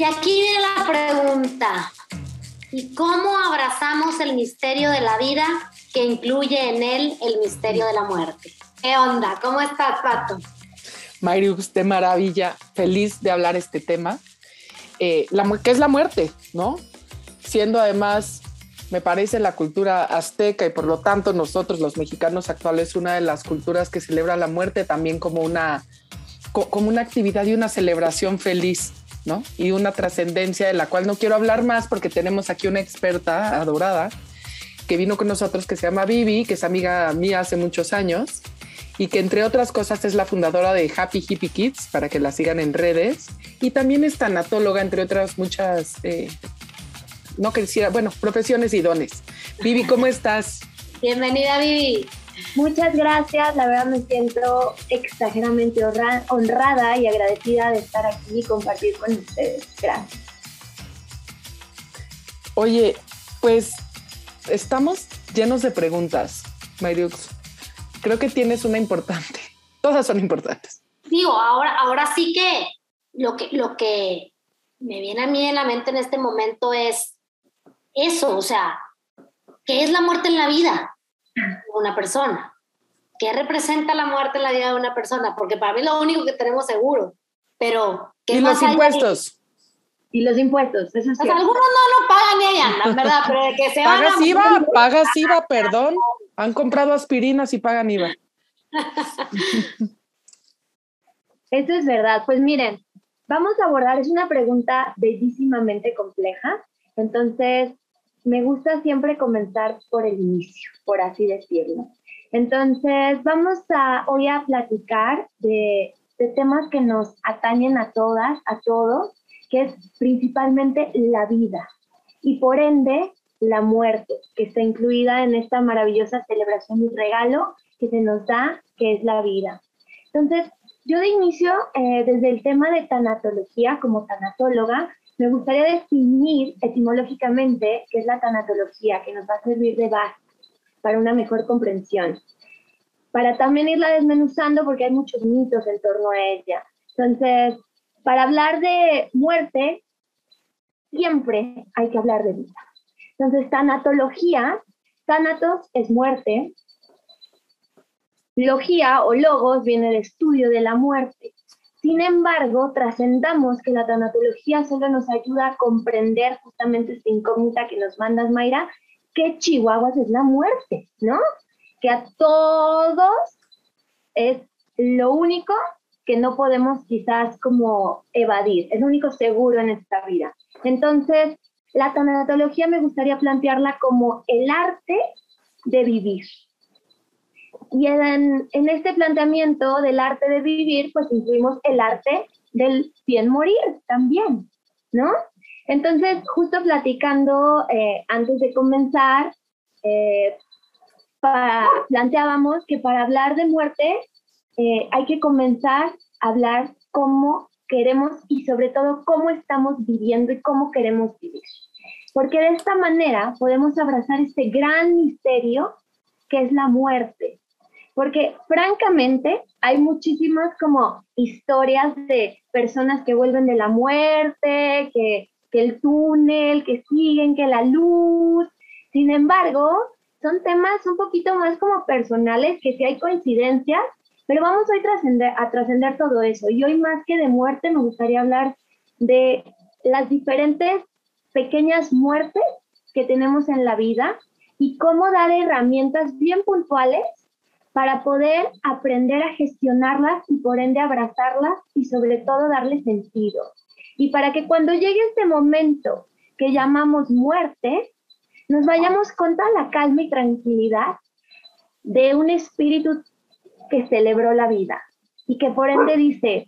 Y aquí viene la pregunta. ¿Y cómo abrazamos el misterio de la vida que incluye en él el misterio de la muerte? ¿Qué onda? ¿Cómo estás, Pato? Marius, de maravilla, feliz de hablar este tema. Eh, la, ¿Qué es la muerte? ¿No? Siendo además, me parece, la cultura azteca y por lo tanto nosotros los mexicanos actuales, una de las culturas que celebra la muerte también como una, como una actividad y una celebración feliz. ¿No? Y una trascendencia de la cual no quiero hablar más porque tenemos aquí una experta adorada que vino con nosotros que se llama Vivi, que es amiga mía hace muchos años y que entre otras cosas es la fundadora de Happy Hippie Kids, para que la sigan en redes, y también es tanatóloga, entre otras muchas, eh, no quisiera, bueno, profesiones y dones. Vivi, ¿cómo estás? Bienvenida, Vivi. Muchas gracias, la verdad me siento exageradamente honrada y agradecida de estar aquí y compartir con ustedes. Gracias. Oye, pues estamos llenos de preguntas, Mariux creo que tienes una importante. Todas son importantes. Digo, ahora, ahora sí que lo, que lo que me viene a mí en la mente en este momento es eso, o sea, ¿qué es la muerte en la vida una persona? ¿Qué representa la muerte en la vida de una persona? Porque para mí es lo único que tenemos seguro, pero... ¿qué y los impuestos. Y los impuestos, eso es Algunos no lo pagan ella, la verdad, pero de que se Pagas IVA, pagas IVA, perdón. Han comprado aspirinas y pagan IVA. Eso es verdad. Pues miren, vamos a abordar, es una pregunta bellísimamente compleja. Entonces, me gusta siempre comenzar por el inicio, por así decirlo. Entonces, vamos a hoy a platicar de, temas que nos atañen a todas, a todos, que es principalmente la vida. Y por ende, la muerte, que está incluida en esta maravillosa celebración y regalo que se nos da, que es la vida. Entonces, yo de inicio, eh, desde el tema de tanatología, como tanatóloga, me gustaría definir etimológicamente qué es la tanatología, que nos va a servir de base para una mejor comprensión. Para también irla desmenuzando, porque hay muchos mitos en torno a ella. Entonces, para hablar de muerte, siempre hay que hablar de vida. Entonces, tanatología, tanatos es muerte, logía o logos viene del estudio de la muerte. Sin embargo, trascendamos que la tanatología solo nos ayuda a comprender justamente esta incógnita que nos mandas, Mayra, que Chihuahuas es la muerte, ¿no? Que a todos es lo único que no podemos quizás como evadir, es lo único seguro en esta vida. Entonces, la tanatología me gustaría plantearla como el arte de vivir. Y en, este planteamiento del arte de vivir, pues incluimos el arte del bien morir también, ¿no? Entonces, justo platicando eh, antes de comenzar, eh, planteábamos que para hablar de muerte eh, hay que comenzar a hablar cómo queremos y sobre todo cómo estamos viviendo y cómo queremos vivir. Porque de esta manera podemos abrazar este gran misterio que es la muerte. Porque francamente hay muchísimas como historias de personas que vuelven de la muerte, que, que el túnel, que siguen, que la luz. Sin embargo, son temas un poquito más como personales, que si hay coincidencias, pero vamos hoy trascender, a trascender todo eso. Y hoy más que de muerte me gustaría hablar de las diferentes pequeñas muertes que tenemos en la vida y cómo dar herramientas bien puntuales para poder aprender a gestionarlas y por ende abrazarlas y sobre todo darle sentido. Y para que cuando llegue este momento que llamamos muerte, nos vayamos con toda la calma y tranquilidad de un espíritu que celebró la vida y que por ende dice,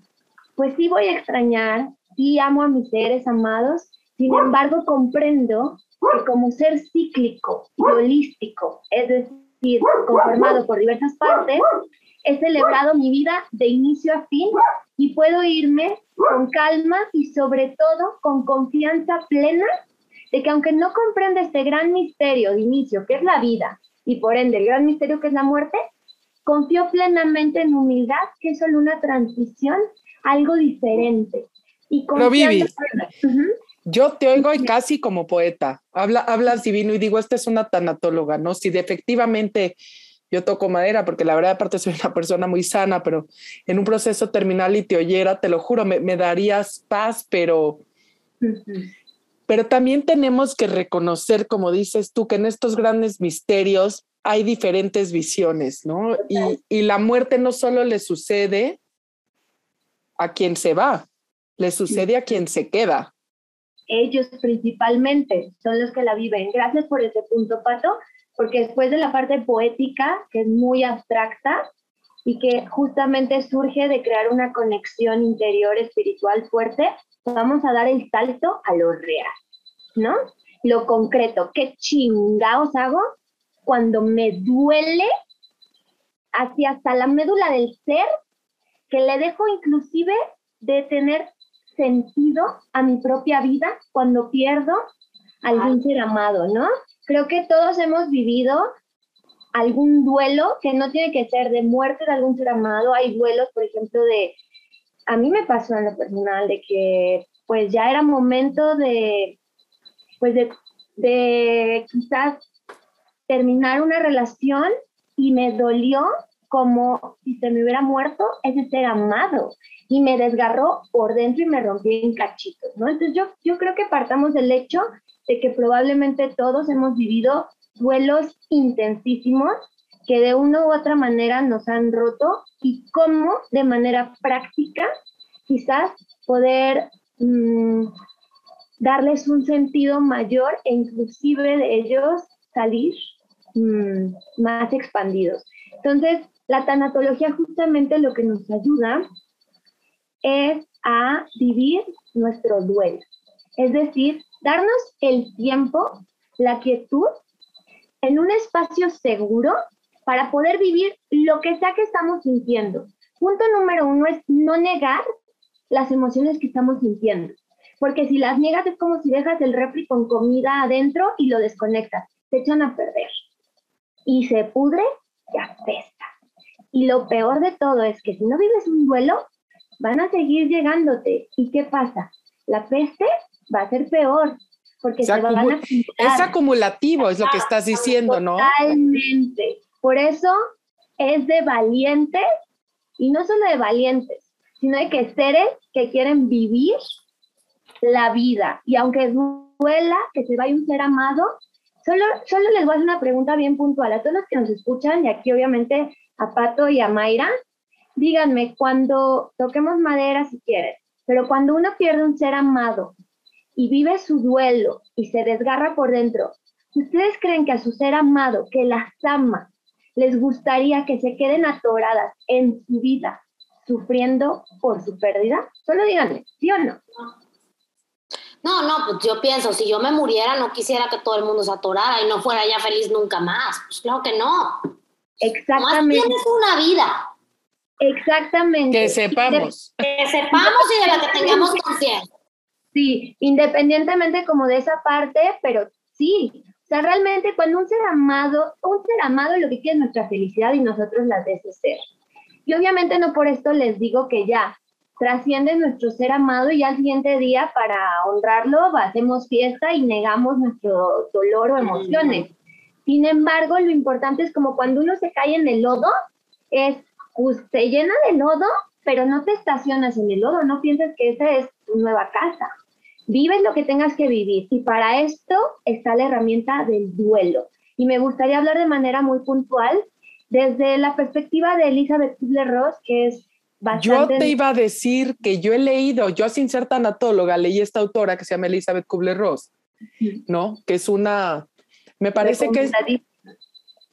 pues sí voy a extrañar, sí amo a mis seres amados, sin embargo comprendo que como ser cíclico y holístico, es decir, conformado por diversas partes, he celebrado mi vida de inicio a fin y puedo irme con calma y sobre todo con confianza plena de que aunque no comprenda este gran misterio de inicio, que es la vida, y por ende el gran misterio que es la muerte, Confío plenamente en humildad, que es solo una transición, algo diferente. y Pero Vivi, yo te oigo casi como poeta. Habla, hablas divino y digo, esta es una tanatóloga, ¿no? Si de efectivamente yo toco madera, porque la verdad aparte soy una persona muy sana, pero en un proceso terminal y te oyera, te lo juro, me, me darías paz, pero... Pero también tenemos que reconocer, como dices tú, que en estos grandes misterios hay diferentes visiones, ¿no? Y, y, la muerte no solo le sucede a quien se va, le sucede a quien se queda. Ellos principalmente son los que la viven. Gracias por ese punto, Pato, porque después de la parte poética, que es muy abstracta y que justamente surge de crear una conexión interior espiritual fuerte, vamos a dar el salto a lo real, ¿no? Lo concreto, ¿qué chingados hago cuando me duele hacia hasta la médula del ser, que le dejo inclusive de tener sentido a mi propia vida cuando pierdo algún ser amado, ¿no? Creo que todos hemos vivido algún duelo que no tiene que ser de muerte de algún ser amado. Hay duelos, por ejemplo, de, a mí me pasó en lo personal, de que pues ya era momento de, pues de, de quizás terminar una relación y me dolió como si se me hubiera muerto ese ser amado y me desgarró por dentro y me rompí en cachitos, ¿no? Entonces yo, yo creo que partamos del hecho de que probablemente todos hemos vivido duelos intensísimos que de una u otra manera nos han roto y cómo de manera práctica quizás poder mm, darles un sentido mayor e inclusive de ellos salir mm, más expandidos. Entonces, la tanatología justamente lo que nos ayuda es a vivir nuestro duelo. Es decir, darnos el tiempo, la quietud, en un espacio seguro para poder vivir lo que sea que estamos sintiendo. Punto número uno es no negar las emociones que estamos sintiendo. Porque si las niegas es como si dejas el refri con comida adentro y lo desconectas. Se echan a perder. Y se pudre y. Y lo peor de todo es que si no vives un duelo, van a seguir llegándote. ¿Y qué pasa? La peste va a ser peor, porque se, van a Es acumulativo, es lo que estás diciendo, ¿no? Totalmente. Por eso es de valientes, y no solo de valientes, sino de que seres que quieren vivir la vida. Y aunque duela que se vaya un ser amado, solo, solo les voy a hacer una pregunta bien puntual a todos los que nos escuchan, y aquí obviamente a Pato y a Mayra, díganme, cuando toquemos madera si quieren, pero cuando uno pierde un ser amado y vive su duelo y se desgarra por dentro, ¿ustedes creen que a su ser amado, que las ama, les gustaría que se queden atoradas en su vida sufriendo por su pérdida? Solo díganme, ¿sí o no? No, no, pues yo pienso, si yo me muriera, no quisiera que todo el mundo se atorara y no fuera ya feliz nunca más. Pues claro que no. Exactamente. Más tienes una vida. Exactamente. Que sepamos. Que sepamos y de la que tengamos conciencia. Sí, independientemente como de esa parte, pero sí. O sea, realmente cuando un ser amado, un ser amado lo que quiere es nuestra felicidad y nosotros la de ese ser. Y obviamente no por esto les digo que ya trasciende nuestro ser amado y al siguiente día para honrarlo hacemos fiesta y negamos nuestro dolor o emociones. Sin embargo, lo importante es como cuando uno se cae en el lodo, es pues, te llena de lodo, pero no te estacionas en el lodo, no pienses que esa es tu nueva casa. Vives lo que tengas que vivir y para esto está la herramienta del duelo. Y me gustaría hablar de manera muy puntual desde la perspectiva de Elizabeth Kubler-Ross, que es bastante... Yo te iba a decir que yo he leído, yo sin ser tanatóloga, leí esta autora que se llama Elizabeth Kubler-Ross, ¿no? Que es una, me parece que es,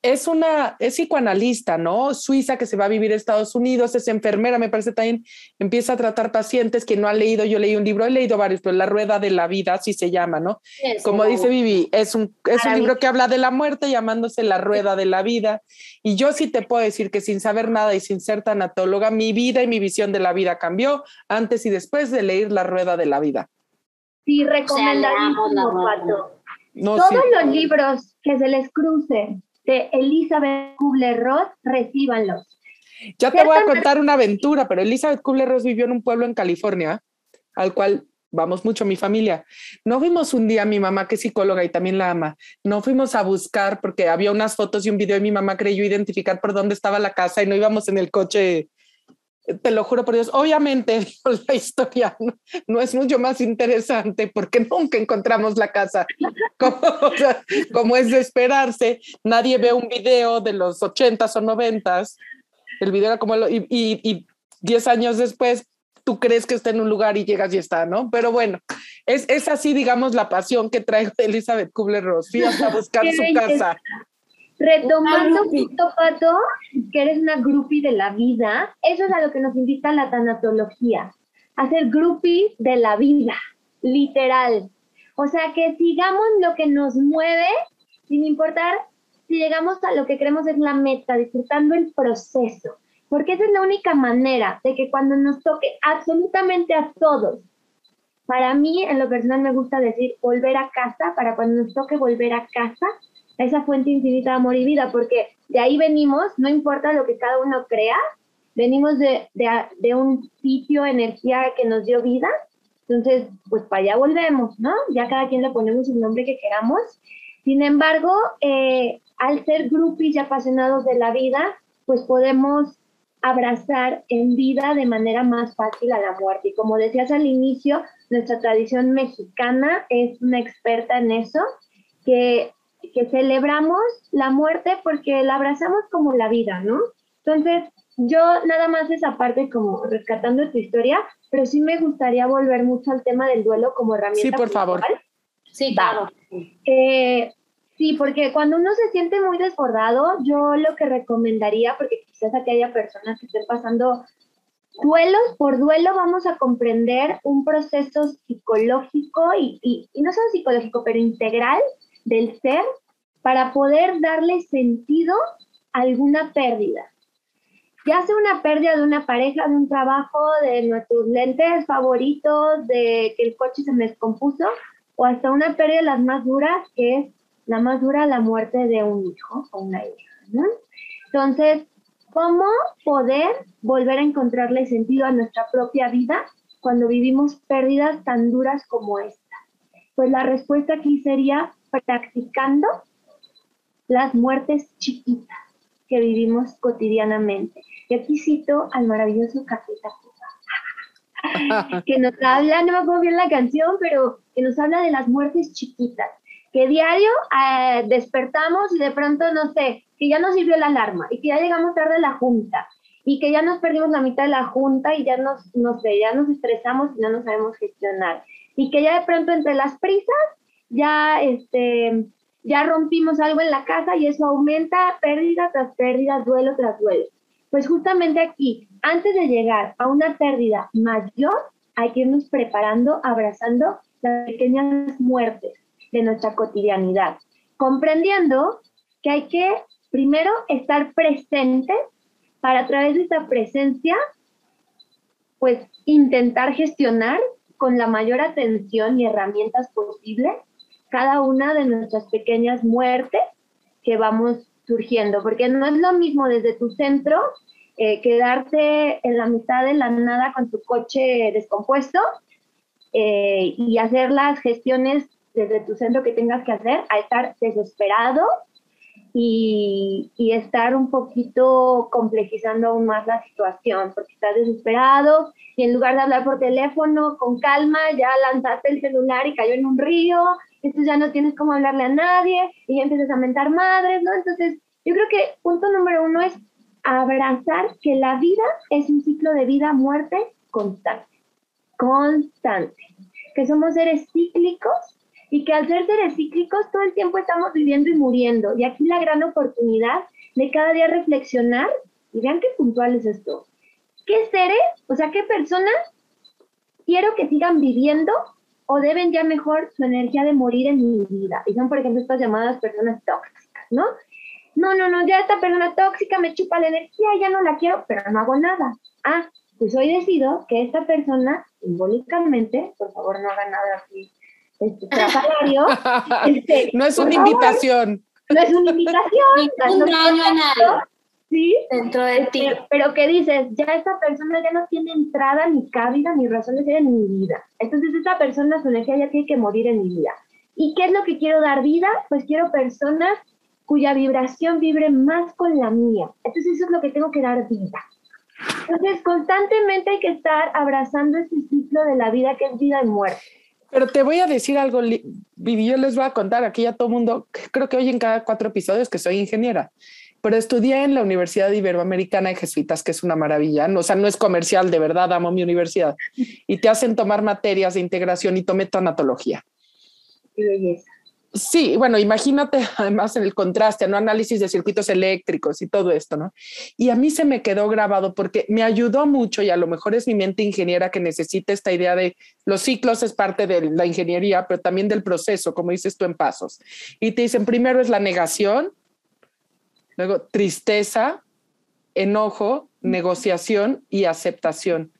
es una, es psicoanalista, ¿no? Suiza que se va a vivir a Estados Unidos, es enfermera, me parece también, empieza a tratar pacientes que no han leído, yo leí un libro, he leído varios, pero La Rueda de la Vida, así se llama, ¿no? Como dice Vivi, es un, es un libro que habla de la muerte llamándose La Rueda de la Vida. Y yo sí te puedo decir que sin saber nada y sin ser tanatóloga, mi vida y mi visión de la vida cambió antes y después de leer La Rueda de la Vida. Sí, recomendamos Todos los libros que se les crucen de Elizabeth Kubler-Ross, recíbanlos. Ya te voy a contar una aventura, pero Elizabeth Kubler-Ross vivió en un pueblo en California al cual vamos mucho mi familia. No fuimos un día mi mamá que es psicóloga y también la ama. No fuimos a buscar porque había unas fotos y un video y mi mamá creyó identificar por dónde estaba la casa y no íbamos en el coche. Te lo juro por Dios, obviamente la historia no, es mucho más interesante porque nunca encontramos la casa. Como, es de esperarse, nadie ve un video de los ochentas o noventas. El video era como, y, y, y diez años después tú crees que está en un lugar y llegas y está, ¿no? Pero bueno, es, es así, digamos, la pasión que trae Elizabeth Kubler-Ross. Fíjate a buscar su casa. Retomando poquito, Pato, que eres una groupie de la vida, eso es a lo que nos invita la tanatología, a ser groupies de la vida, literal. O sea, que sigamos lo que nos mueve, sin importar si llegamos a lo que creemos es la meta, disfrutando el proceso porque esa es la única manera de que cuando nos toque absolutamente a todos, para mí en lo personal me gusta decir volver a casa, para cuando nos toque volver a casa, esa fuente infinita de amor y vida, porque de ahí venimos, no importa lo que cada uno crea, venimos de, de, un sitio, energía que nos dio vida, entonces pues para allá volvemos, ¿no? Ya cada quien le ponemos el nombre que queramos. Sin embargo, eh, al ser grupos y apasionados de la vida, pues podemos abrazar en vida de manera más fácil a la muerte. Y como decías al inicio, nuestra tradición mexicana es una experta en eso, que, que celebramos la muerte porque la abrazamos como la vida, ¿no? Entonces, yo nada más esa parte como rescatando tu historia, pero sí me gustaría volver mucho al tema del duelo como herramienta. Sí, por favor. Sí, claro. Eh, Sí, porque cuando uno se siente muy desbordado, yo lo que recomendaría, porque quizás aquí haya personas que estén pasando duelos por duelo, vamos a comprender un proceso psicológico y, no solo psicológico, pero integral del ser para poder darle sentido a alguna pérdida. Ya sea una pérdida de una pareja, de un trabajo, de nuestros lentes favoritos, de que el coche se me descompuso, o hasta una pérdida de las más duras, que es la más dura la muerte de un hijo o una hija. Entonces, ¿cómo poder volver a encontrarle sentido a nuestra propia vida cuando vivimos pérdidas tan duras como esta? Pues la respuesta aquí sería practicando las muertes chiquitas que vivimos cotidianamente. Y aquí cito al maravilloso Cafeta que nos habla, no me acuerdo bien la canción, pero que nos habla de las muertes chiquitas que diario eh, despertamos y de pronto, no sé, que ya nos sirvió la alarma y que ya llegamos tarde a la junta y que ya nos perdimos la mitad de la junta y ya nos, no sé, ya nos estresamos y no nos sabemos gestionar. Y que ya de pronto entre las prisas ya, este, ya rompimos algo en la casa y eso aumenta pérdida tras pérdida, duelo tras duelo. Pues justamente aquí, antes de llegar a una pérdida mayor, hay que irnos preparando, abrazando las pequeñas muertes de nuestra cotidianidad, comprendiendo que hay que primero estar presente para a través de esta presencia, pues intentar gestionar con la mayor atención y herramientas posibles cada una de nuestras pequeñas muertes que vamos surgiendo, porque no es lo mismo desde tu centro eh, quedarte en la mitad de la nada con tu coche descompuesto eh, y hacer las gestiones desde tu centro que tengas que hacer a estar desesperado y, y, estar un poquito complejizando aún más la situación, porque estás desesperado y en lugar de hablar por teléfono con calma, ya lanzaste el celular y cayó en un río, entonces ya no tienes cómo hablarle a nadie y ya empiezas a mentar madres, ¿no? Entonces, yo creo que punto número uno es abrazar que la vida es un ciclo de vida-muerte constante, constante, que somos seres cíclicos y que al ser seres cíclicos todo el tiempo estamos viviendo y muriendo. Y aquí la gran oportunidad de cada día reflexionar, y vean qué puntual es esto, ¿qué seres, o sea, qué personas quiero que sigan viviendo o deben ya mejor su energía de morir en mi vida? Y son, por ejemplo, estas llamadas personas tóxicas, ¿no? No, no, no, ya esta persona tóxica me chupa la energía, ya no la quiero, pero no hago nada. Ah, pues hoy decido que esta persona, simbólicamente, por favor no haga nada así este, este, no es una invitación. No es una invitación. un daño a nadie. ¿sí? Dentro de ti. Pero, pero que dices, ya esta persona ya no tiene entrada, ni cabida, ni razón de ser en mi vida. Entonces esta persona, su energía ya tiene que morir en mi vida. ¿Y qué es lo que quiero dar vida? Pues quiero personas cuya vibración vibre más con la mía. Entonces eso es lo que tengo que dar vida. Entonces constantemente hay que estar abrazando este ciclo de la vida que es vida y muerte. Pero te voy a decir algo, Vivi, yo les voy a contar aquí a todo mundo, creo que hoy en cada cuatro episodios que soy ingeniera, pero estudié en la Universidad Iberoamericana de Jesuitas, que es una maravilla, o sea, no es comercial, de verdad amo mi universidad, y te hacen tomar materias de integración y tomé tanatología. Qué belleza. Sí, bueno, imagínate además en el contraste, ¿no? Análisis de circuitos eléctricos y todo esto, ¿no? Y a mí se me quedó grabado porque me ayudó mucho y a lo mejor es mi mente ingeniera que necesita esta idea de los ciclos es parte de la ingeniería, pero también del proceso, como dices tú en pasos. Y te dicen, primero es la negación, luego tristeza, enojo, negociación y aceptación.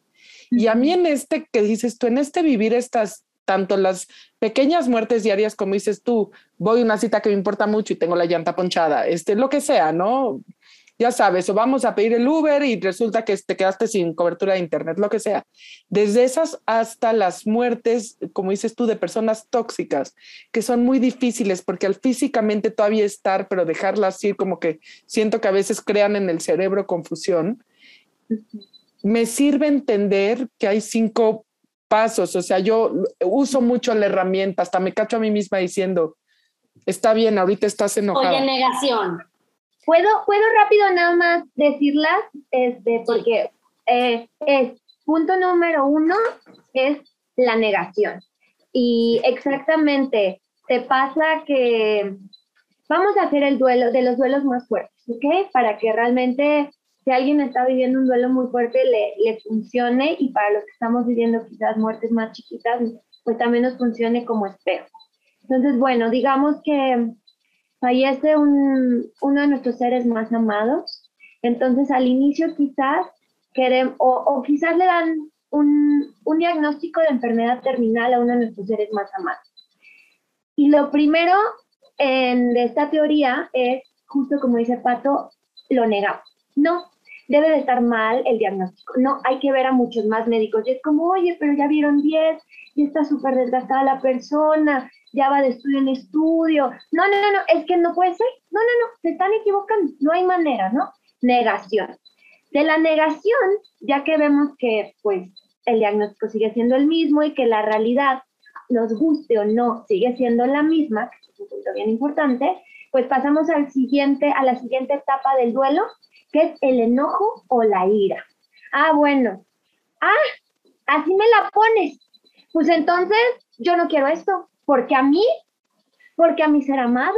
Y a mí en este que dices tú, en este vivir estas tanto las pequeñas muertes diarias, como dices tú, voy a una cita que me importa mucho y tengo la llanta ponchada, este, lo que sea, ¿no? Ya sabes, o vamos a pedir el Uber y resulta que te quedaste sin cobertura de Internet, lo que sea. Desde esas hasta las muertes, como dices tú, de personas tóxicas, que son muy difíciles porque al físicamente todavía estar, pero dejarlas ir, como que siento que a veces crean en el cerebro confusión, me sirve entender que hay cinco pasos, o sea, yo uso mucho la herramienta, hasta me cacho a mí misma diciendo, está bien, ahorita estás enojada. Oye, negación. ¿Puedo, puedo rápido nada más decirlas, este, porque eh, es, punto número uno es la negación. Y exactamente, te pasa que vamos a hacer el duelo de los duelos más fuertes, ¿ok? Para que realmente si alguien está viviendo un duelo muy fuerte, le, le funcione y para los que estamos viviendo quizás muertes más chiquitas, pues también nos funcione como espejo. Entonces, bueno, digamos que fallece un, uno de nuestros seres más amados, entonces al inicio quizás queremos, o, o quizás le dan un, un, diagnóstico de enfermedad terminal a uno de nuestros seres más amados. Y lo primero en, de esta teoría es, justo como dice Pato, lo negamos. No, debe de estar mal el diagnóstico. No, hay que ver a muchos más médicos. Y es como, oye, pero ya vieron 10, y está súper desgastada la persona, ya va de estudio en estudio. No, no, no, no, es que no puede ser. No, no, no, se están equivocando. No hay manera, ¿no? Negación. De la negación, ya que vemos que, pues, el diagnóstico sigue siendo el mismo y que la realidad, nos guste o no, sigue siendo la misma, que es un punto bien importante, pues pasamos al siguiente, a la siguiente etapa del duelo, que es el enojo o la ira. Ah, bueno. Ah, así me la pones. Pues entonces yo no quiero esto, porque a mí, porque a mi ser amado.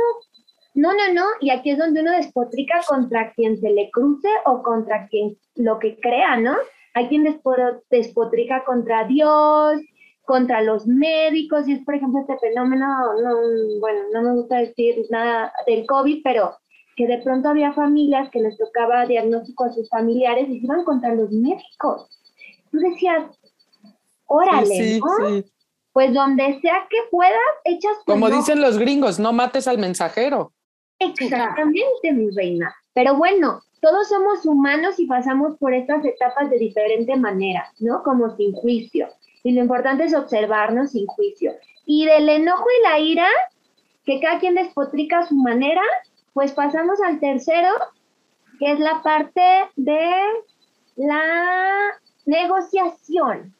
No, no, no. Y aquí es donde uno despotrica contra quien se le cruce o contra quien lo que crea, ¿no? Hay quien despotrica contra Dios, contra los médicos, y es por ejemplo este fenómeno, no, bueno, no me gusta decir nada del COVID, pero que de pronto había familias que les tocaba diagnóstico a sus familiares y se iban contra los médicos. Tú decías, órale, ¿no? Pues donde sea que puedas, echas Como dicen los gringos, no mates al mensajero. Exactamente, mi reina. Pero bueno, todos somos humanos y pasamos por estas etapas de diferente manera, ¿no? Como sin juicio. Y lo importante es observarnos sin juicio. Y del enojo y la ira, que cada quien despotrica a su manera, pues pasamos al tercero, que es la parte de la negociación.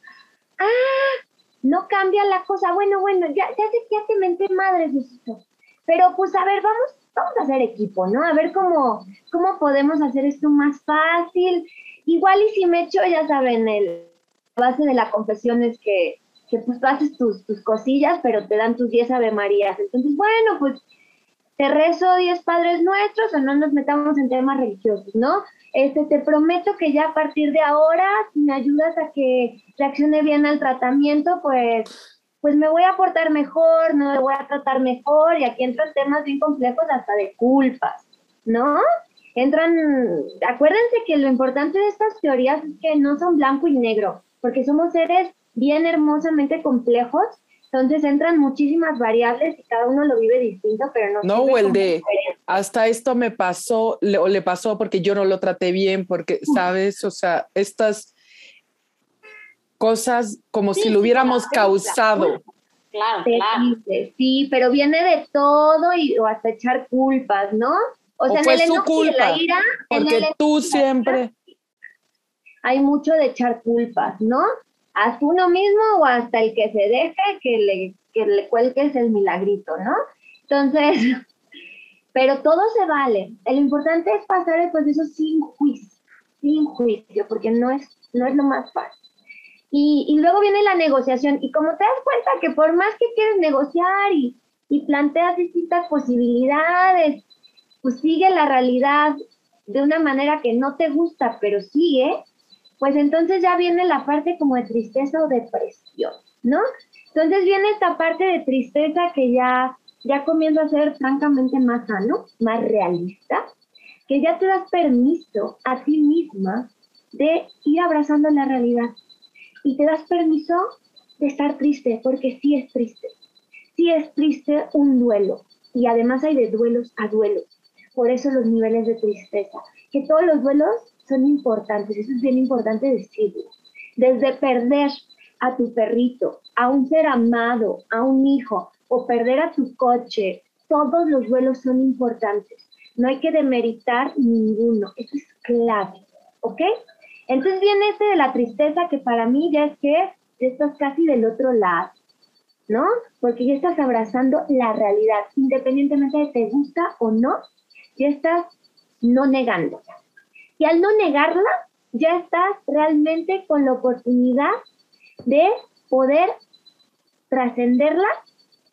Ah, no cambia la cosa. Bueno, bueno, ya, ya, ya te menté madre, Diosito. Pero pues a ver, vamos, vamos a hacer equipo, ¿no? A ver cómo, cómo podemos hacer esto más fácil. Igual y si me echo, ya saben, el, base de la confesión es que, que pues haces tus, tus cosillas, pero te dan tus 10 Ave Marías. Entonces, bueno, pues te rezo diez padres nuestros o no nos metamos en temas religiosos, ¿no? Este, te prometo que ya a partir de ahora, si me ayudas a que reaccione bien al tratamiento, pues, pues me voy a portar mejor, no me voy a tratar mejor, y aquí entran temas bien complejos hasta de culpas, ¿no? Entran, acuérdense que lo importante de estas teorías es que no son blanco y negro, porque somos seres bien hermosamente complejos Entonces entran muchísimas variables y cada uno lo vive distinto, pero no. No, o el de hasta esto me pasó o le pasó porque yo no lo traté bien, porque, ¿sabes? O sea, estas cosas como si lo hubiéramos causado. Claro, claro. Sí, pero viene de todo y o hasta echar culpas, ¿no? O, sea, fue su culpa, porque tú siempre. Hay mucho de echar culpas, ¿no? Haz uno mismo o hasta el que se deje que le, que le cuelgues el milagrito, ¿no? Entonces, pero todo se vale. Lo importante es pasar el proceso sin juicio, sin juicio, porque no es, no es lo más fácil. Y, y, luego viene la negociación. Y como te das cuenta que por más que quieres negociar y, y planteas distintas posibilidades, pues sigue la realidad de una manera que no te gusta, pero sigue, pues entonces ya viene la parte como de tristeza o depresión, ¿no? Entonces viene esta parte de tristeza que ya, ya comienza a ser francamente más sano, más realista, que ya te das permiso a ti misma de ir abrazando la realidad. Y te das permiso de estar triste, porque sí es triste, sí es triste un duelo. Y además hay de duelos a duelos, por eso los niveles de tristeza, que todos los duelos son importantes, eso es bien importante decirlo. Desde perder a tu perrito, a un ser amado, a un hijo, o perder a tu coche, todos los duelos son importantes. No hay que demeritar ninguno, eso es clave, ¿ok? Entonces viene este de la tristeza que para mí ya es que estás casi del otro lado, ¿no? Porque ya estás abrazando la realidad, independientemente de te gusta o no, ya estás no negándola. Y al no negarla, ya estás realmente con la oportunidad de poder trascenderla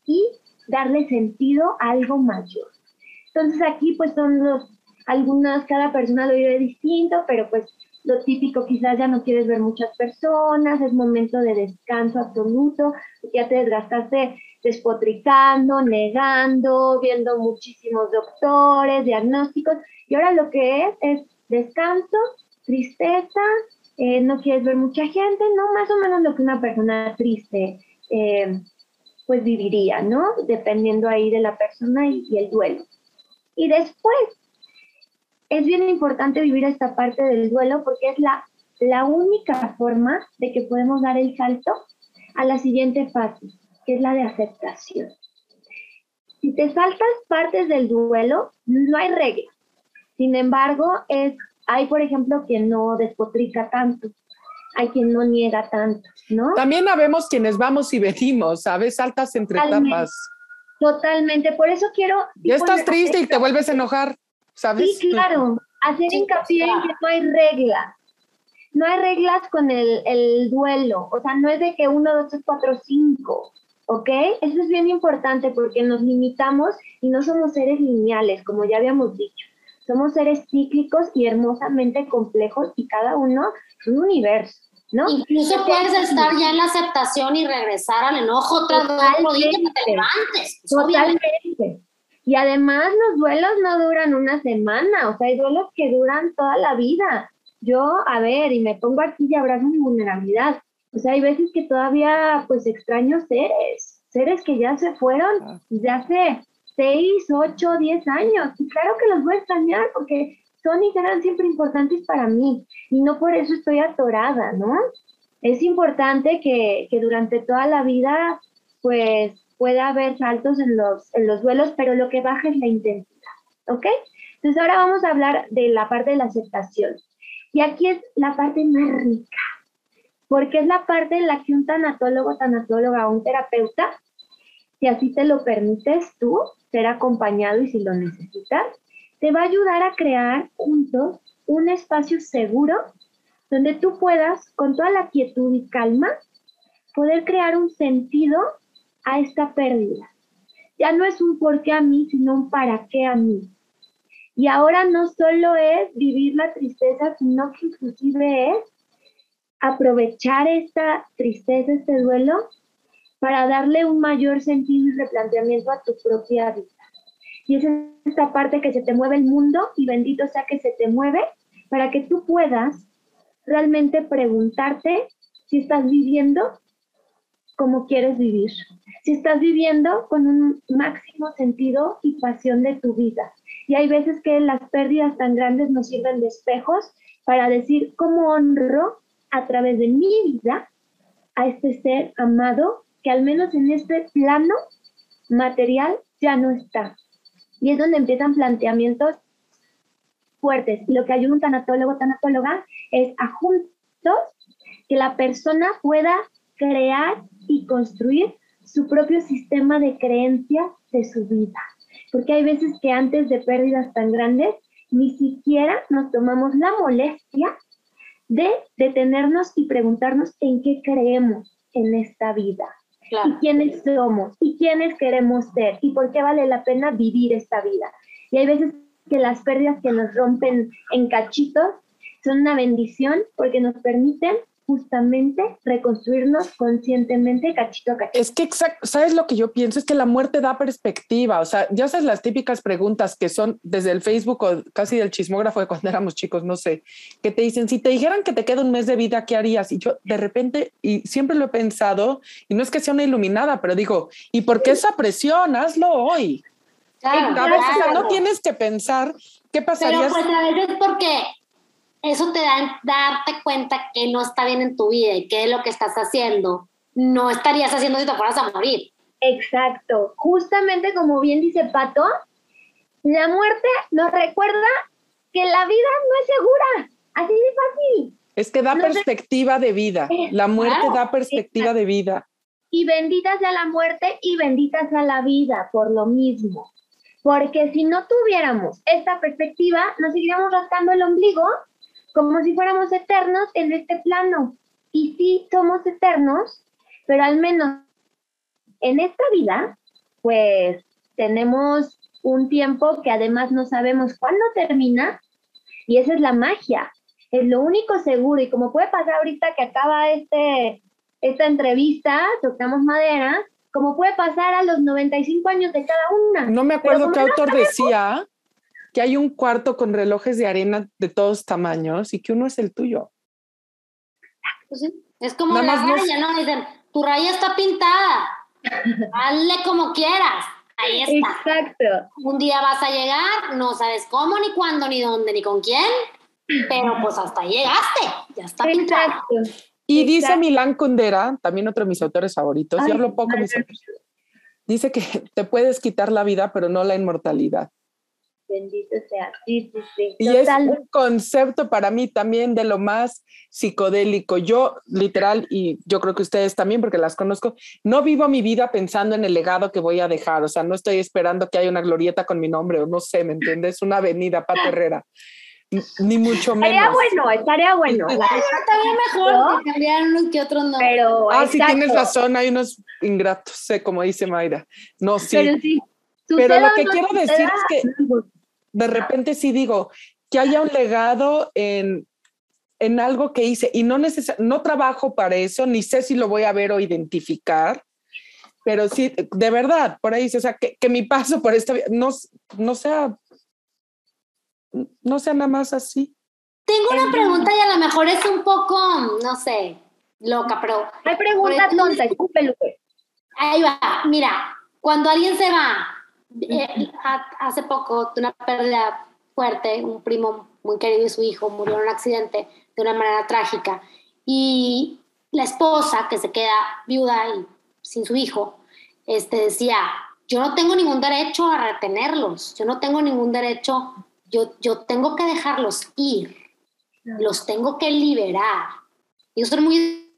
y darle sentido a algo mayor. Entonces aquí pues son los, algunas, cada persona lo vive distinto, pero pues lo típico quizás ya no quieres ver muchas personas, es momento de descanso absoluto, ya te desgastaste despotricando, negando, viendo muchísimos doctores, diagnósticos, y ahora lo que es es descanso, tristeza, eh, no quieres ver mucha gente, ¿no? Más o menos lo que una persona triste eh, pues viviría, ¿no? Dependiendo ahí de la persona y, el duelo. Y después, es bien importante vivir esta parte del duelo porque es la, la única forma de que podemos dar el salto a la siguiente fase, que es la de aceptación. Si te saltas partes del duelo, no hay regla. Sin embargo, es, hay, por ejemplo, quien no despotrica tanto, hay quien no niega tanto, ¿no? También habemos quienes vamos y venimos, ¿sabes? Saltas entre etapas. Totalmente, por eso quiero... Ya estás triste y te vuelves a enojar, ¿sabes? Sí, claro, hacer hincapié en que no hay reglas. No hay reglas con el, el duelo, o sea, no es de que uno, dos, tres, cuatro, cinco, ¿ok? Eso es bien importante porque nos limitamos y no somos seres lineales, como ya habíamos dicho. Somos seres cíclicos y hermosamente complejos y cada uno es un universo, ¿no? Incluso puedes estar ya en la aceptación y regresar al enojo tras que te levantes. Pues, Totalmente. Y además los duelos no duran una semana, o sea, hay duelos que duran toda la vida. Yo, a ver, y me pongo aquí y abrazo mi vulnerabilidad. O sea, hay veces que todavía pues extraño seres, seres que ya se fueron ah. ya hace 6, 8, 10 años. Y claro que los voy a extrañar porque son y serán siempre importantes para mí. Y no por eso estoy atorada, ¿no? Es importante que, que durante toda la vida, pues, pueda haber saltos en los, en los duelos, pero lo que baja es la intensidad, ¿ok? Entonces ahora vamos a hablar de la parte de la aceptación. Y aquí es la parte más rica, porque es la parte en la que un tanatólogo, tanatóloga o un terapeuta, si así te lo permites tú, ser acompañado y si lo necesitas, te va a ayudar a crear juntos un espacio seguro donde tú puedas, con toda la quietud y calma, poder crear un sentido a esta pérdida. Ya no es un por qué a mí, sino un para qué a mí. Y ahora no solo es vivir la tristeza, sino que inclusive es aprovechar esta tristeza, este duelo, para darle un mayor sentido y replanteamiento a tu propia vida. Y es esta parte que se te mueve el mundo y bendito sea que se te mueve para que tú puedas realmente preguntarte si estás viviendo cómo quieres vivir. Si estás viviendo con un máximo sentido y pasión de tu vida. Y hay veces que las pérdidas tan grandes nos sirven de espejos para decir cómo honro a través de mi vida a este ser amado que al menos en este plano material ya no está. Y es donde empiezan planteamientos fuertes. Y lo que ayuda un tanatólogo tanatóloga es a juntos que la persona pueda crear y construir su propio sistema de creencias de su vida. Porque hay veces que antes de pérdidas tan grandes, ni siquiera nos tomamos la molestia de detenernos y preguntarnos en qué creemos en esta vida. Y quiénes somos, y quiénes queremos ser, y por qué vale la pena vivir esta vida. Y hay veces que las pérdidas que nos rompen en cachitos son una bendición porque nos permiten justamente reconstruirnos conscientemente cachito a cachito. Es que, exacto, ¿sabes lo que yo pienso? Es que la muerte da perspectiva. O sea, ya sabes las típicas preguntas que son desde el Facebook o casi del chismógrafo de cuando éramos chicos, no sé, que te dicen, si te dijeran que te queda un mes de vida, ¿qué harías? Y yo de repente, y siempre lo he pensado, y no es que sea una iluminada, pero digo, ¿y por qué esa presión? Hazlo hoy. Claro, a veces no tienes que pensar qué pasaría. Pero pues a veces porque eso te da darte cuenta que no está bien en tu vida y que lo que estás haciendo no estarías haciendo si te fueras a morir. Exacto. Justamente como bien dice Pato, la muerte nos recuerda que la vida no es segura. Así de fácil. Es que da perspectiva de vida. La muerte da perspectiva de vida. Y bendita sea la muerte y bendita sea la vida por lo mismo. Porque si no tuviéramos esta perspectiva, nos seguiríamos rascando el ombligo como si fuéramos eternos en este plano. Y sí somos eternos, pero al menos en esta vida, pues tenemos un tiempo que además no sabemos cuándo termina y esa es la magia. Es lo único seguro y como puede pasar ahorita que acaba este, esta entrevista, tocamos madera, como puede pasar a los 95 años de cada una. No me acuerdo qué autor decía que hay un cuarto con relojes de arena de todos tamaños y que uno es el tuyo. Pues es como la raya, ¿no? Dicen, tu raya está pintada, hazle como quieras. Ahí está. Exacto. Un día vas a llegar, no sabes cómo, ni cuándo, ni dónde, ni con quién, pero pues hasta llegaste, ya está pintado. Y dice Milán Kundera, también otro de mis autores favoritos, yo hablo poco mis autores, dice que te puedes quitar la vida, pero no la inmortalidad. Bendito sea. Sí, sí, sí. Y es un concepto para mí también de lo más psicodélico. Yo, literal, y yo creo que ustedes también, porque las conozco, no vivo mi vida pensando en el legado que voy a dejar. O sea, no estoy esperando que haya una glorieta con mi nombre, o no sé, ¿me entiendes? Una avenida, Pato Herrera. Ni mucho menos. Estaría bueno, estaría bueno. estaría mejor que cambiaran unos que otros no. Pero, ah, sí, tienes razón, hay unos ingratos, sé, como dice Mayra. No, sí. Pero sí. Pero lo que quiero decir es que de repente sí digo, que haya un legado en, en algo que hice y no, no trabajo para eso, ni sé si lo voy a ver o identificar, pero sí, de verdad, por ahí, o sea, que, que mi paso por esta vida no, no sea, no sea nada más así. Tengo una pregunta y a lo mejor es un poco, no sé, loca, pero... Hay pregunta tonta, Ahí va, mira, cuando alguien se va, eh, hace poco tuve una pérdida fuerte, un primo muy querido y su hijo murió en un accidente de una manera trágica. Y la esposa, que se queda viuda y sin su hijo, este, decía, yo no tengo ningún derecho a retenerlos, yo no tengo ningún derecho, yo, yo tengo que dejarlos ir, los tengo que liberar. Ellos son muy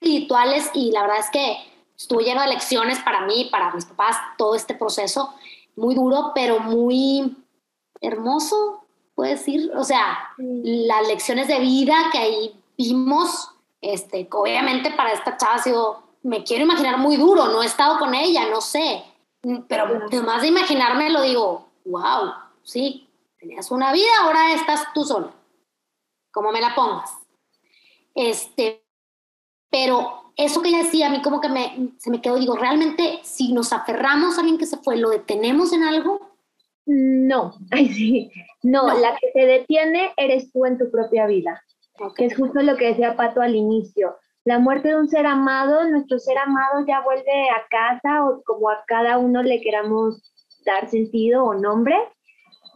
espirituales y la verdad es que estuvo lleno de lecciones para mí, para mis papás, todo este proceso, muy duro, pero muy hermoso, puedo decir. O sea, las lecciones de vida que ahí vimos, este, obviamente para esta chava ha sido, me quiero imaginar muy duro, no he estado con ella, no sé, pero además de imaginarme lo digo, wow, sí, tenías una vida, ahora estás tú sola, como me la pongas. Este, pero eso que ella decía, a mí como que me, se me quedó, digo, realmente si nos aferramos a alguien que se fue, ¿lo detenemos en algo? No, sí. no, la que se detiene eres tú en tu propia vida, que es justo lo que decía Pato al inicio. la muerte de un ser amado, nuestro ser amado ya vuelve a casa o como a cada uno le queramos dar sentido o nombre.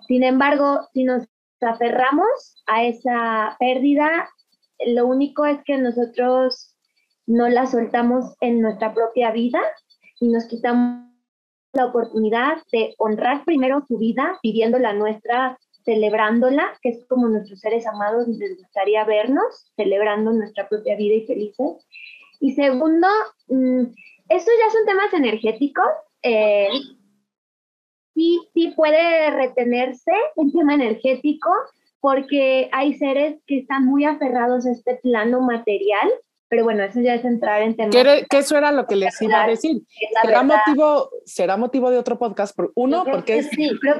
Sin embargo, si nos aferramos a esa pérdida, lo único es que nosotros no la soltamos en nuestra propia vida y nos quitamos la oportunidad de honrar primero su vida, viviendo la nuestra, celebrándola, que es como nuestros seres amados les gustaría vernos, celebrando nuestra propia vida y felices. Y segundo, mm, esto ya son temas energéticos. Eh, sí, sí puede retenerse un tema energético porque hay seres que están muy aferrados a este plano material pero bueno, eso ya es entrar en temas. Que, eso era lo que les iba a decir. Será motivo, será motivo de otro podcast. Por, uno, porque,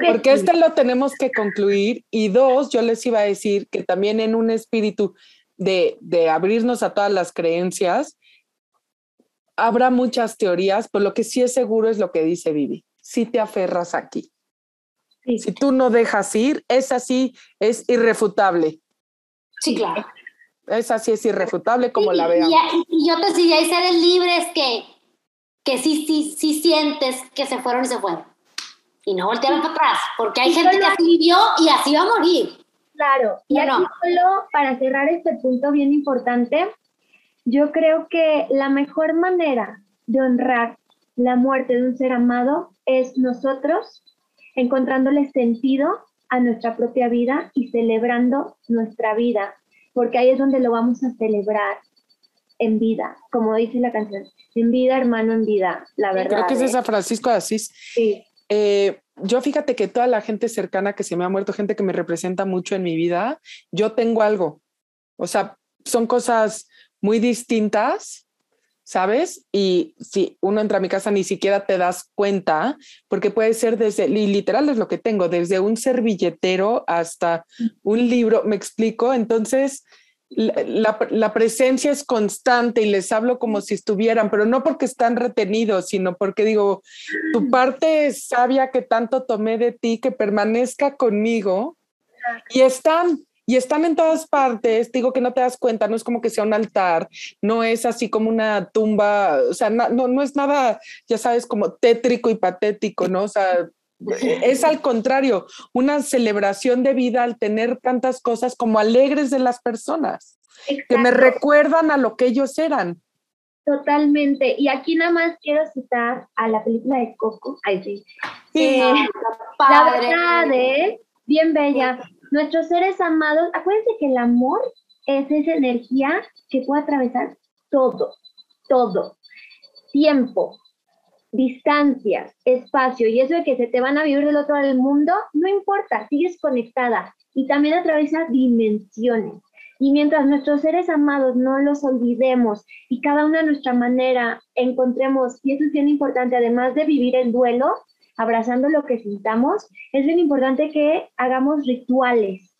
porque este lo tenemos que concluir. Y dos, yo les iba a decir que también en un espíritu de, de abrirnos a todas las creencias, habrá muchas teorías, pero lo que sí es seguro es lo que dice Vivi. Si te aferras aquí. Si tú no dejas ir, es así, es irrefutable. Sí, claro. Esa sí es irrefutable como la veo. Y, yo te decía, hay seres libres que, que sí, sí, sí sientes que se fueron y se fueron. Y no voltearon para atrás, porque hay gente que así vivió y así va a morir. Claro, y aquí solo para cerrar este punto bien importante, yo creo que la mejor manera de honrar la muerte de un ser amado es nosotros encontrándole sentido a nuestra propia vida y celebrando nuestra vida porque ahí es donde lo vamos a celebrar en vida, como dice la canción, en vida, hermano, en vida, la verdad. Creo que es esa Francisco de Asís. Sí. Eh, yo fíjate que toda la gente cercana que se me ha muerto, gente que me representa mucho en mi vida, yo tengo algo. O sea, son cosas muy distintas, ¿sabes? Y si uno entra a mi casa ni siquiera te das cuenta, porque puede ser desde, literal es lo que tengo, desde un servilletero hasta un libro, me explico, entonces la, la, presencia es constante y les hablo como si estuvieran, pero no porque están retenidos, sino porque digo, tu parte sabia que tanto tomé de ti, que permanezca conmigo y están y están en todas partes, digo que no te das cuenta, no es como que sea un altar, no es así como una tumba, o sea, no, no, es nada, ya sabes, como tétrico y patético, ¿no? O sea, es al contrario, una celebración de vida al tener tantas cosas como alegres de las personas, que me recuerdan a lo que ellos eran. Totalmente. Y aquí nada más quiero citar a la película de Coco. Ay, sí. sí eh, la verdad es bien bella. Nuestros seres amados, acuérdense que el amor es esa energía que puede atravesar todo, todo. Tiempo, distancia, espacio y eso de que se te van a vivir del otro lado del mundo, no importa, sigues conectada y también atraviesa dimensiones. Y mientras nuestros seres amados no los olvidemos y cada una a nuestra manera encontremos, y eso es bien importante, además de vivir el duelo, abrazando lo que sintamos, es bien importante que hagamos rituales.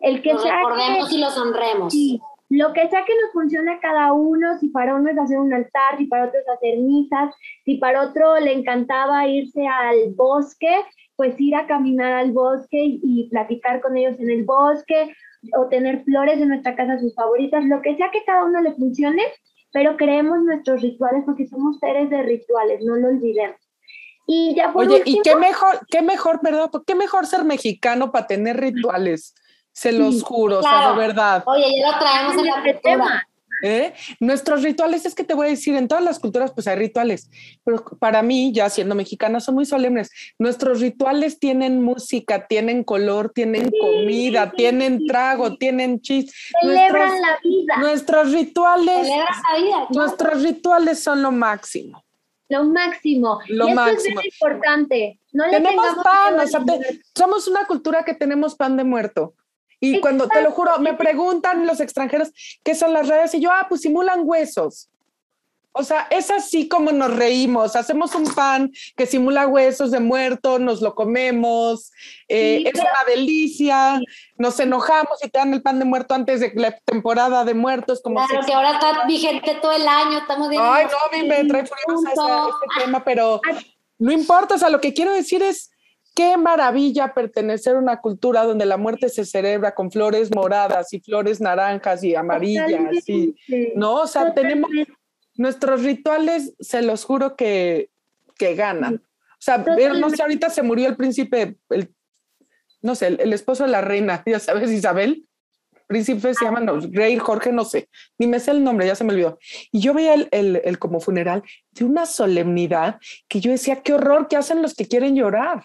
El que recordemos y los honremos. Sí, lo que sea que nos funcione a cada uno, si para uno es hacer un altar, si para otro es hacer misas, si para otro le encantaba irse al bosque, pues ir a caminar al bosque y platicar con ellos en el bosque, o tener flores en nuestra casa, sus favoritas, lo que sea que cada uno le funcione, pero creemos nuestros rituales porque somos seres de rituales, no lo olvidemos. Y ya Oye, ¿y qué mejor, qué mejor, perdón, qué mejor ser mexicano para tener rituales? Se los juro, o sea, de verdad. Oye, ya lo traemos en la tema. ¿Eh? Nuestros rituales, es que te voy a decir, en todas las culturas pues hay rituales, pero para mí, ya siendo mexicana, son muy solemnes. Nuestros rituales tienen música, tienen color, tienen comida, tienen trago, tienen chis. Celebran la vida. Nuestros rituales, nuestros rituales son lo máximo. Lo máximo. Lo y máximo. es importante. No tenemos pan, o sea, somos una cultura que tenemos pan de muerto. Y cuando, te lo juro, me preguntan los extranjeros qué son las redes y yo, ah, pues simulan huesos. O sea, es así como nos reímos. Hacemos un pan que simula huesos de muerto, nos lo comemos, eh, es una delicia. Nos enojamos y te dan el pan de muerto antes de la temporada de muertos. Como claro, que ahora está vigente todo el año, estamos Ay, no, me trae furiosa este tema, pero no importa. O sea, lo que quiero decir es qué maravilla pertenecer a una cultura donde la muerte se celebra con flores moradas y flores naranjas y amarillas, y, ¿no? O sea, tenemos nuestros rituales, se los juro que, que ganan. O sea, ver, no sé, ahorita se murió el príncipe, el, no sé, el, esposo de la reina, ya sabes, Isabel. Príncipe se llama, no, Rey Jorge, no sé, ni me sé el nombre, ya se me olvidó. Y yo veía el, el, como funeral de una solemnidad que yo decía, qué horror, ¿qué hacen los que quieren llorar?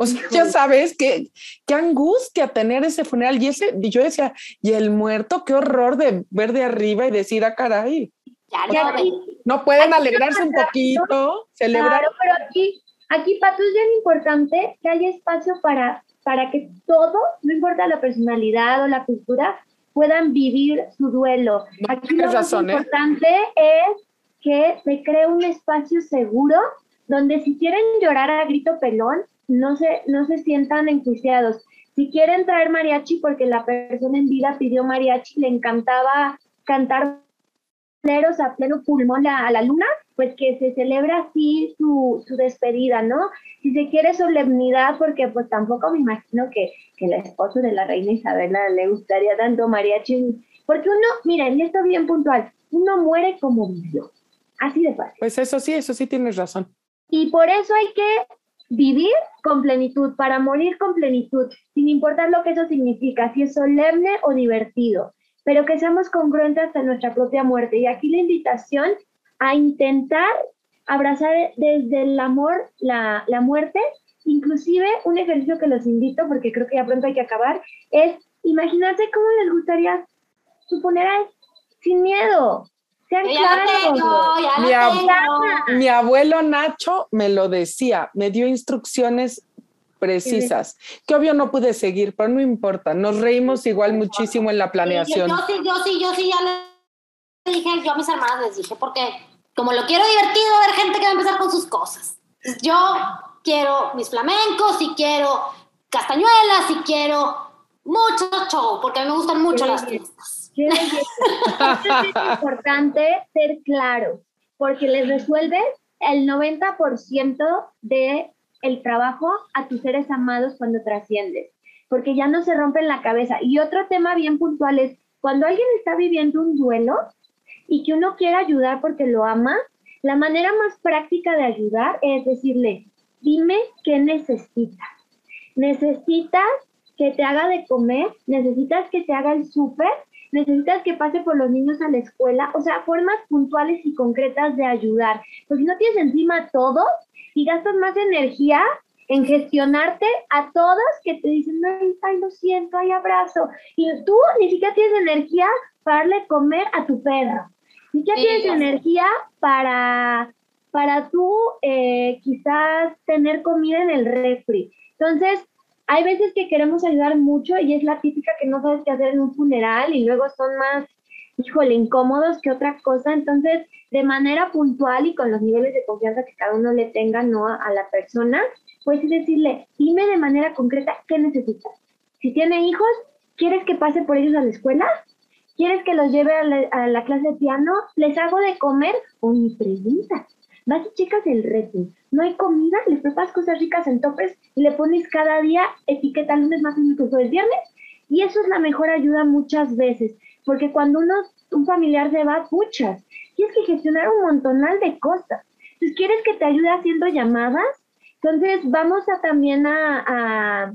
O sea, ya sabes, qué, qué angustia tener ese funeral. Y ese, yo decía, y el muerto, qué horror de ver de arriba y decir, ah, caray. Ya, no, pueden alegrarse un poquito, celebrar. Claro, pero aquí, aquí, Pato, es bien importante que haya espacio para, para que todos, no importa la personalidad o la cultura, puedan vivir su duelo. aquí lo razón, ¿eh? importante es que se cree un espacio seguro donde si quieren llorar a grito pelón, no se, no se sientan enjuiciados. Si quieren traer mariachi porque la persona en vida pidió mariachi, le encantaba cantar a pleno pulmón a, la luna, pues que se celebra así su, su, despedida, ¿no? Si se quiere solemnidad, porque pues tampoco me imagino que, que el esposo de la reina Isabela le gustaría tanto mariachi, porque uno, miren, y esto bien puntual, uno muere como vivió, así de fácil. Pues eso sí, eso sí tienes razón. Y por eso hay que vivir con plenitud, para morir con plenitud, sin importar lo que eso significa, si es solemne o divertido pero que seamos congruentes en nuestra propia muerte. Y aquí la invitación a intentar abrazar desde el amor la, la muerte, inclusive un ejercicio que los invito, porque creo que ya pronto hay que acabar, es imaginarse cómo les gustaría su funeral sin miedo. Sean claros. mi abuelo Nacho me lo decía, me dio instrucciones precisas, que obvio no pude seguir, pero no importa, nos reímos igual muchísimo en la planeación. Yo, sí, yo sí, yo sí, ya le dije, yo a mis hermanas les dije, porque como lo quiero divertido, ver gente que va a empezar con sus cosas. Yo quiero mis flamencos, y quiero castañuelas, y quiero mucho show, porque a mí me gustan mucho las fiestas. es importante ser claro, porque les resuelve el 90% de el trabajo a tus seres amados cuando trasciendes, porque ya no se rompe en la cabeza. Y otro tema bien puntual es cuando alguien está viviendo un duelo y que uno quiere ayudar porque lo ama, la manera más práctica de ayudar es decirle, dime qué necesitas. Necesitas que te haga de comer, necesitas que te haga el súper, necesitas que pase por los niños a la escuela, o sea, formas puntuales y concretas de ayudar. Porque si no tienes encima todo, y gastas más energía en gestionarte a todos que te dicen, ay, ay, lo siento, ay, abrazo. Y tú ni siquiera tienes energía para darle comer a tu perro. Ni siquiera tienes energía para, para tú eh, quizás tener comida en el refri. Entonces, hay veces que queremos ayudar mucho y es la típica que no sabes qué hacer en un funeral y luego son más híjole, incómodos que otra cosa. Entonces, de manera puntual y con los niveles de confianza que cada uno le tenga ¿no? a la persona, puedes decirle, dime de manera concreta qué necesitas. Si tiene hijos, ¿quieres que pase por ellos a la escuela? ¿Quieres que los lleve a la, clase de piano? ¿Les hago de comer? O mi pregunta. Vas y chicas el reto. No hay comida, le preparas cosas ricas en topes y le pones cada día etiqueta lunes, más o el viernes. Y eso es la mejor ayuda muchas veces porque cuando uno, un familiar se va, puchas, tienes que gestionar un montonal de cosas. Entonces, ¿quieres que te ayude haciendo llamadas? Entonces, vamos a también a,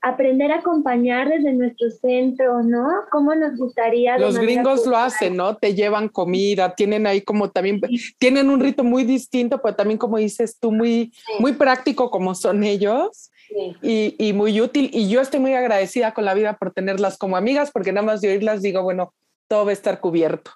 aprender a acompañar desde nuestro centro, ¿no? ¿Cómo nos gustaría? Los gringos lo hacen, ¿no? Te llevan comida, tienen ahí como también, tienen un rito muy distinto, pero también como dices tú, muy, muy práctico como son ellos y, muy útil. Y yo estoy muy agradecida con la vida por tenerlas como amigas, porque nada más de oírlas digo, bueno, todo va a estar cubierto.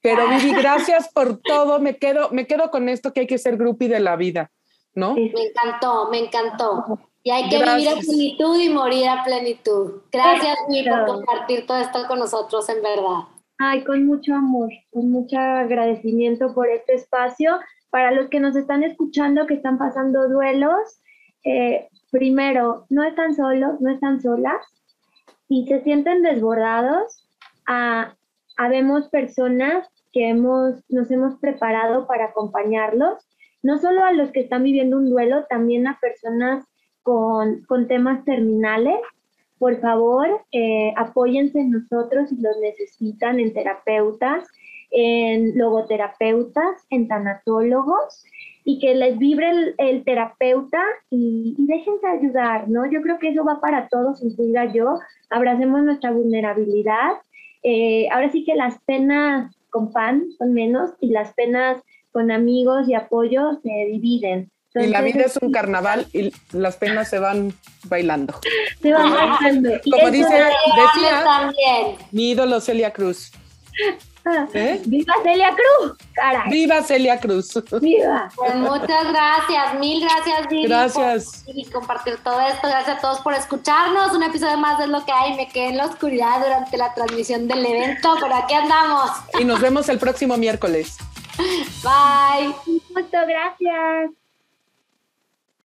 Pero ah. Vivi, gracias por todo. Me quedo, me quedo con esto que hay que ser grupi de la vida, ¿no? Me encantó, me encantó. Y hay que vivir a plenitud y morir a plenitud. Gracias, Vivi, por compartir todo esto con nosotros, en verdad. Ay, con mucho amor, con mucho agradecimiento por este espacio. Para los que nos están escuchando, que están pasando duelos, eh, primero, no están solos, no están solas y se sienten desbordados, a, habemos personas que hemos, nos hemos preparado para acompañarlos, no solo a los que están viviendo un duelo, también a personas con, con temas terminales, por favor, eh, apóyense en nosotros si los necesitan en terapeutas, en logoterapeutas, en tanatólogos y que les vibre el, terapeuta y, y, déjense ayudar, ¿no? Yo creo que eso va para todos, incluida yo. Abracemos nuestra vulnerabilidad. Eh, ahora sí que las penas con pan son menos y las penas con amigos y apoyo se dividen. y la vida es un carnaval y las penas se van bailando. Se van bailando. Como dice, decía mi ídolo Celia Cruz. ¿Eh? ¡Viva Celia Cruz! Caray. ¡Viva Celia Cruz! ¡Viva! Pues muchas gracias, mil gracias, Vivi. Gracias. y compartir todo esto. Gracias a todos por escucharnos. Un episodio más de lo que hay. Me quedé en la oscuridad durante la transmisión del evento, pero aquí andamos. Y nos vemos el próximo miércoles. Bye. Muchas gracias.